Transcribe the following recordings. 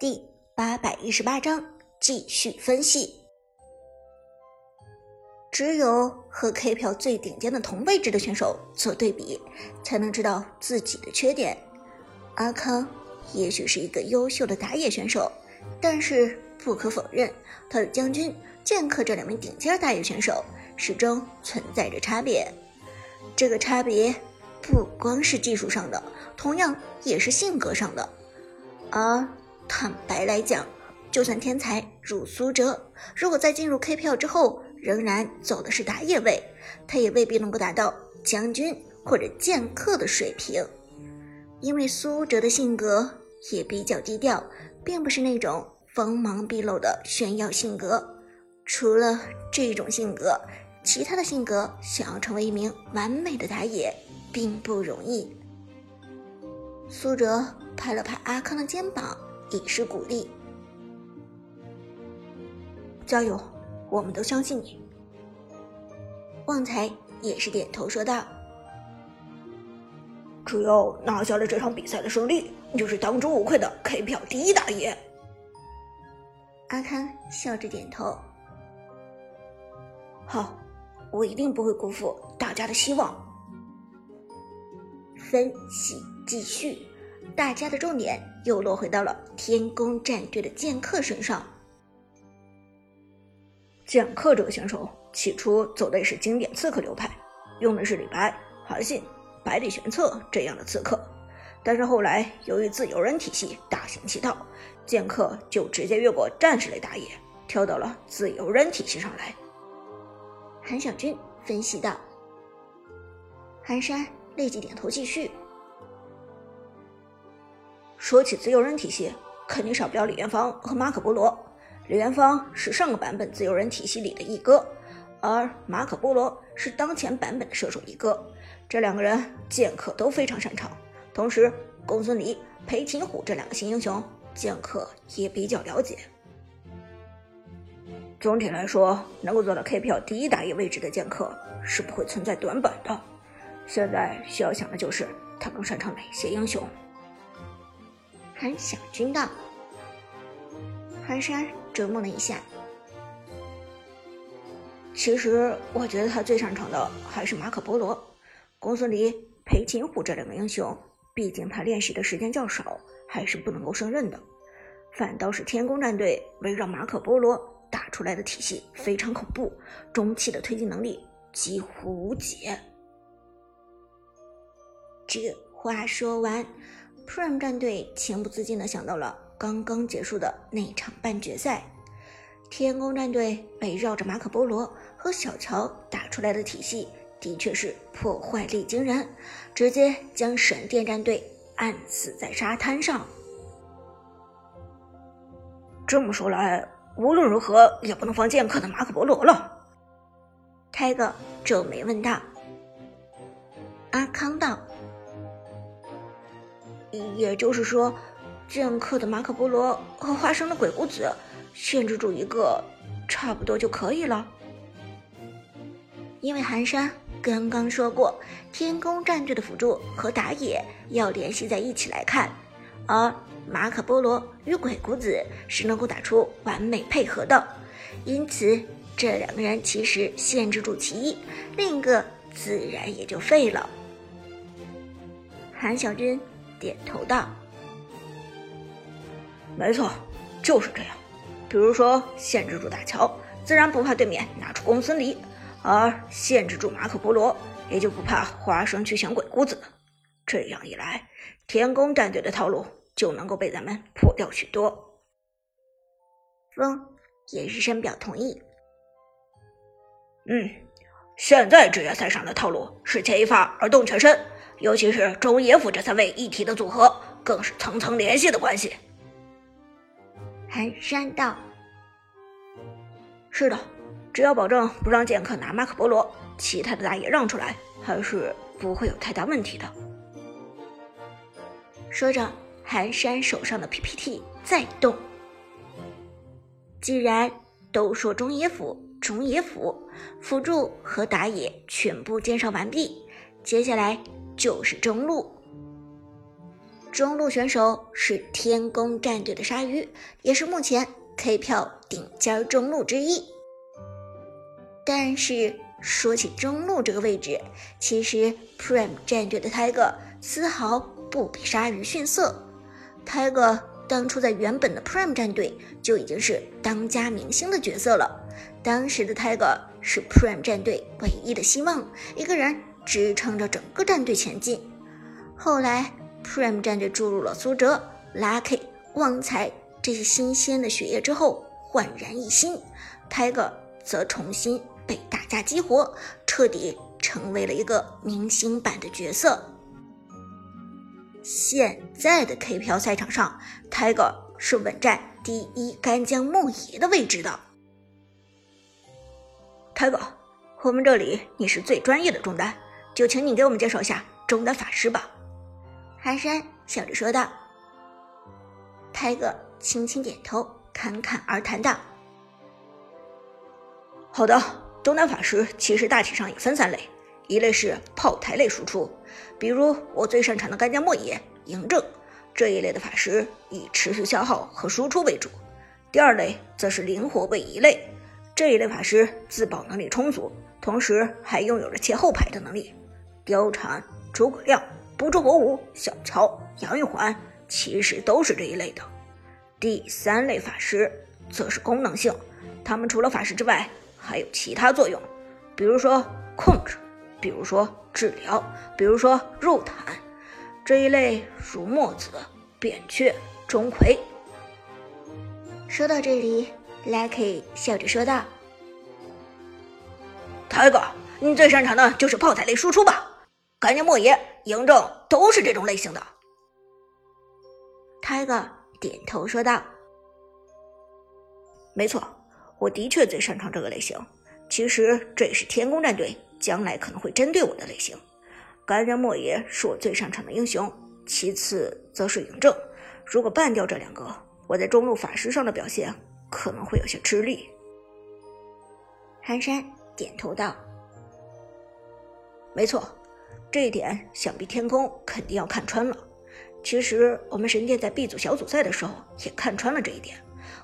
第八百一十八章继续分析。只有和 K 票最顶尖的同位置的选手做对比，才能知道自己的缺点。阿康也许是一个优秀的打野选手，但是不可否认，他的将军、剑客这两名顶尖打野选手始终存在着差别。这个差别不光是技术上的，同样也是性格上的。而坦白来讲，就算天才如苏哲，如果在进入 K 票之后仍然走的是打野位，他也未必能够达到将军或者剑客的水平，因为苏哲的性格也比较低调，并不是那种锋芒毕露的炫耀性格。除了这种性格，其他的性格想要成为一名完美的打野并不容易。苏哲拍了拍阿康的肩膀。以示鼓励，加油！我们都相信你。旺财也是点头说道：“只要拿下了这场比赛的胜利，就是当之无愧的 K 票第一大爷。”阿康笑着点头：“好，我一定不会辜负大家的希望。”分析继续。大家的重点又落回到了天宫战队的剑客身上。剑客这个选手起初走的也是经典刺客流派，用的是李白、韩信、百里玄策这样的刺客。但是后来由于自由人体系大行其道，剑客就直接越过战士类打野，跳到了自由人体系上来。韩小军分析道。寒山立即点头继续。说起自由人体系，肯定少不了李元芳和马可波罗。李元芳是上个版本自由人体系里的一哥，而马可波罗是当前版本的射手一哥。这两个人剑客都非常擅长，同时公孙离、裴擒虎这两个新英雄，剑客也比较了解。总体来说，能够做到 KPL 第一打野位置的剑客是不会存在短板的。现在需要想的就是他更擅长哪些英雄。韩小军道，寒山折磨了一下。其实我觉得他最擅长的还是马可波罗、公孙离、裴擒虎这两个英雄，毕竟他练习的时间较少，还是不能够胜任的。反倒是天宫战队围绕马可波罗打出来的体系非常恐怖，中期的推进能力几乎无解。这话说完。Prime 战队情不自禁地想到了刚刚结束的那场半决赛，天宫战队围绕着马可波罗和小乔打出来的体系，的确是破坏力惊人，直接将神殿战队按死在沙滩上。这么说来，无论如何也不能放剑客的马可波罗了。泰哥皱眉问道。阿康道。也就是说，剑客的马可波罗和花生的鬼谷子限制住一个，差不多就可以了。因为寒山刚刚说过，天宫战队的辅助和打野要联系在一起来看，而马可波罗与鬼谷子是能够打出完美配合的，因此这两个人其实限制住其一，另一个自然也就废了。韩小军。点头道：“没错，就是这样。比如说，限制住大乔，自然不怕对面拿出公孙离；而限制住马可波罗，也就不怕花生去抢鬼谷子。这样一来，天宫战队的套路就能够被咱们破掉许多。”风也是深表同意。嗯，现在职业赛上的套路是牵一发而动全身。尤其是中野辅这三位一体的组合，更是层层联系的关系。寒山道：“是的，只要保证不让剑客拿马可波罗，其他的大爷让出来，还是不会有太大问题的。”说着，寒山手上的 PPT 再动。既然都说中野辅，中野辅辅助和打野全部介绍完毕，接下来。就是中路，中路选手是天宫战队的鲨鱼，也是目前 K 票顶尖中路之一。但是说起中路这个位置，其实 Prime 战队的 Tiger 丝毫不比鲨鱼逊色。Tiger 当初在原本的 Prime 战队就已经是当家明星的角色了，当时的 Tiger 是 Prime 战队唯一的希望，一个人支撑着整个战队前进。后来 Prime 战队注入了苏哲、Lucky、旺财这些新鲜的血液之后，焕然一新，Tiger 则重新被大家激活，彻底成为了一个明星版的角色。现在的 K 票赛场上，Tiger 是稳占第一干将莫邪的位置的。Tiger，我们这里你是最专业的中单，就请你给我们介绍一下中单法师吧。寒山笑着说道。Tiger 轻轻点头，侃侃而谈道：“好的，中单法师其实大体上也分三类，一类是炮台类输出。”比如我最擅长的干将莫邪、嬴政这一类的法师，以持续消耗和输出为主。第二类则是灵活位移类，这一类法师自保能力充足，同时还拥有着切后排的能力。貂蝉、诸葛亮、不知火舞、小乔、杨玉环其实都是这一类的。第三类法师则是功能性，他们除了法师之外，还有其他作用，比如说控制。比如说治疗，比如说入坦这一类，如墨子、扁鹊、钟馗。说到这里，Lucky 笑着说道：“Tiger，你最擅长的就是炮台类输出吧？干将莫邪、嬴政都是这种类型的。”Tiger 点头说道：“没错，我的确最擅长这个类型。其实这也是天宫战队。”将来可能会针对我的类型，干将莫邪是我最擅长的英雄，其次则是嬴政。如果办掉这两个，我在中路法师上的表现可能会有些吃力。寒山点头道：“没错，这一点想必天宫肯定要看穿了。其实我们神殿在 B 组小组赛的时候也看穿了这一点。”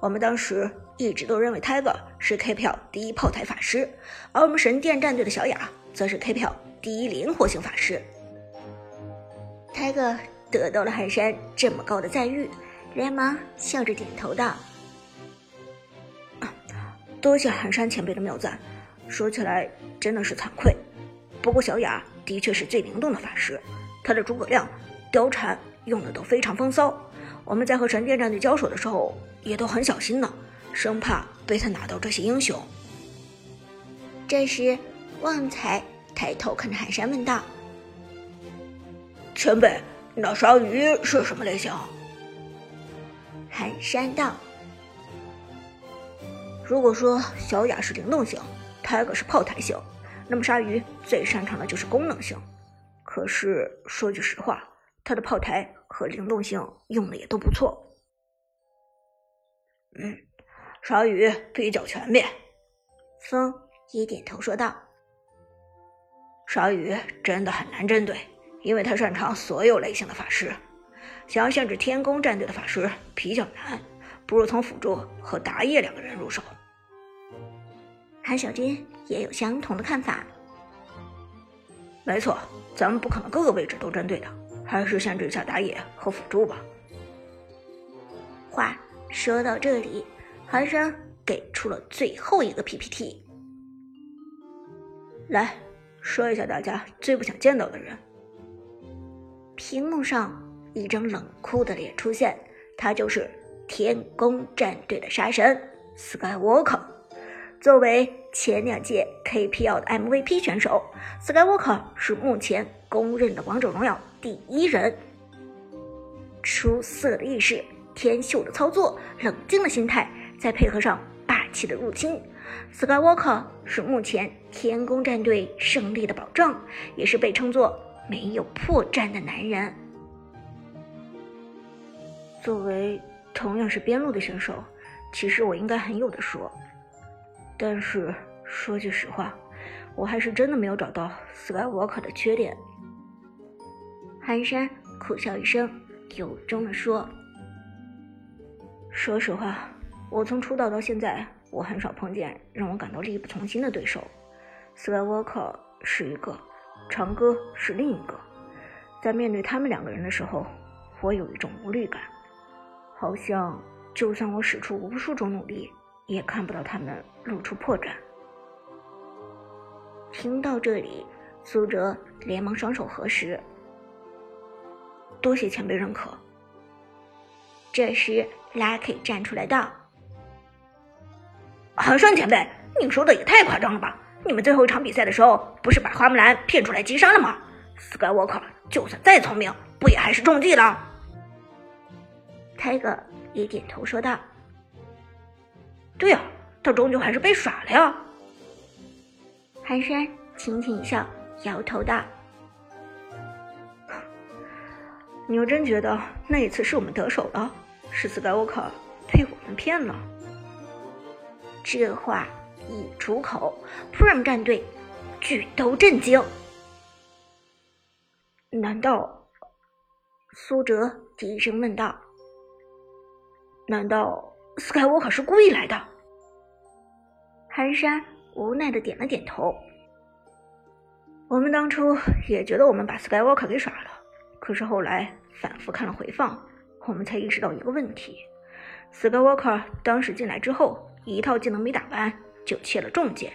我们当时一直都认为 Tiger 是 K 票第一炮台法师，而我们神殿战队的小雅则是 K 票第一灵活性法师。Tiger 得到了寒山这么高的赞誉，连忙笑着点头道：“多谢寒山前辈的妙赞，说起来真的是惭愧。不过小雅的确是最灵动的法师，她的诸葛亮、貂蝉用的都非常风骚。我们在和神殿战队交手的时候。”也都很小心呢，生怕被他拿到这些英雄。这时，旺财抬头看着寒山问道：“前辈，那鲨鱼是什么类型？”寒山道：“如果说小雅是灵动型，Tiger 是炮台型，那么鲨鱼最擅长的就是功能性。可是说句实话，他的炮台和灵动性用的也都不错。”嗯，鲨鱼比较全面。风也点头说道：“鲨鱼真的很难针对，因为他擅长所有类型的法师。想要限制天宫战队的法师比较难，不如从辅助和打野两个人入手。”韩小军也有相同的看法。没错，咱们不可能各个位置都针对的，还是限制一下打野和辅助吧。话。说到这里，韩生给出了最后一个 PPT。来说一下大家最不想见到的人。屏幕上一张冷酷的脸出现，他就是天宫战队的杀神 Skywalker。作为前两届 KPL 的 MVP 选手，Skywalker 是目前公认的王者荣耀第一人。出色的意识。天秀的操作，冷静的心态，再配合上霸气的入侵，Skywalker 是目前天宫战队胜利的保障，也是被称作没有破绽的男人。作为同样是边路的选手，其实我应该很有的说，但是说句实话，我还是真的没有找到 Skywalker 的缺点。寒山苦笑一声，由衷的说：“说实话，我从出道到现在，我很少碰见让我感到力不从心的对手。Skywalker 是一个，长歌是另一个。在面对他们两个人的时候，我有一种无力感，好像就算我使出无数种努力，也看不到他们露出破绽。”听到这里，苏哲连忙双手合十。多谢前辈认可。这时，Lucky 站出来道：“寒山前辈，你说的也太夸张了吧？你们最后一场比赛的时候，不是把花木兰骗出来击杀了吗？Skywalker 就算再聪明，不也还是中计了？”泰戈也点头说道：“对呀，他终究还是被耍了呀。”寒山轻轻一笑，摇头道。你又真觉得那一次是我们得手了？是斯盖沃克被我们骗了？这话一出口，Prime 战队举都震惊。难道？苏哲低声问道：“难道斯盖沃克是故意来的？”寒山无奈的点了点头。我们当初也觉得我们把斯盖沃克给耍了。可是后来反复看了回放，我们才意识到一个问题：Skywalker 当时进来之后，一套技能没打完就切了重剑。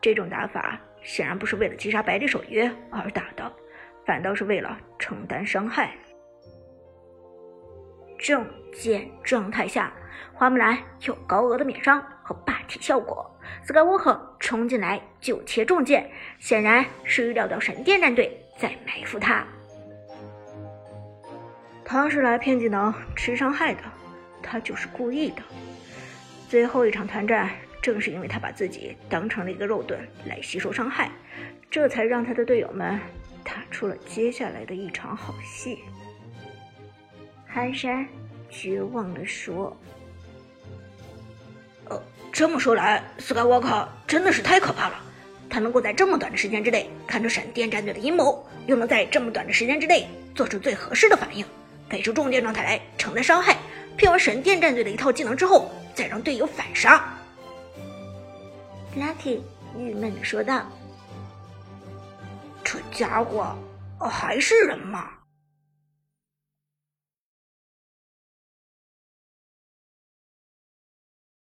这种打法显然不是为了击杀百里守约而打的，反倒是为了承担伤害。重剑状态下，花木兰有高额的免伤和霸体效果，Skywalker 冲进来就切重剑，显然是预料到闪电战队在埋伏他。他是来骗技能吃伤害的，他就是故意的。最后一场团战，正是因为他把自己当成了一个肉盾来吸收伤害，这才让他的队友们打出了接下来的一场好戏。寒山绝望地说：“呃，这么说来，Skywalker 真的是太可怕了。他能够在这么短的时间之内看出闪电战队的阴谋，又能在这么短的时间之内做出最合适的反应。”给出重剑状态来承担伤害，骗完闪电战队的一套技能之后，再让队友反杀。Lucky 郁闷的说道：“这家伙还是人吗？”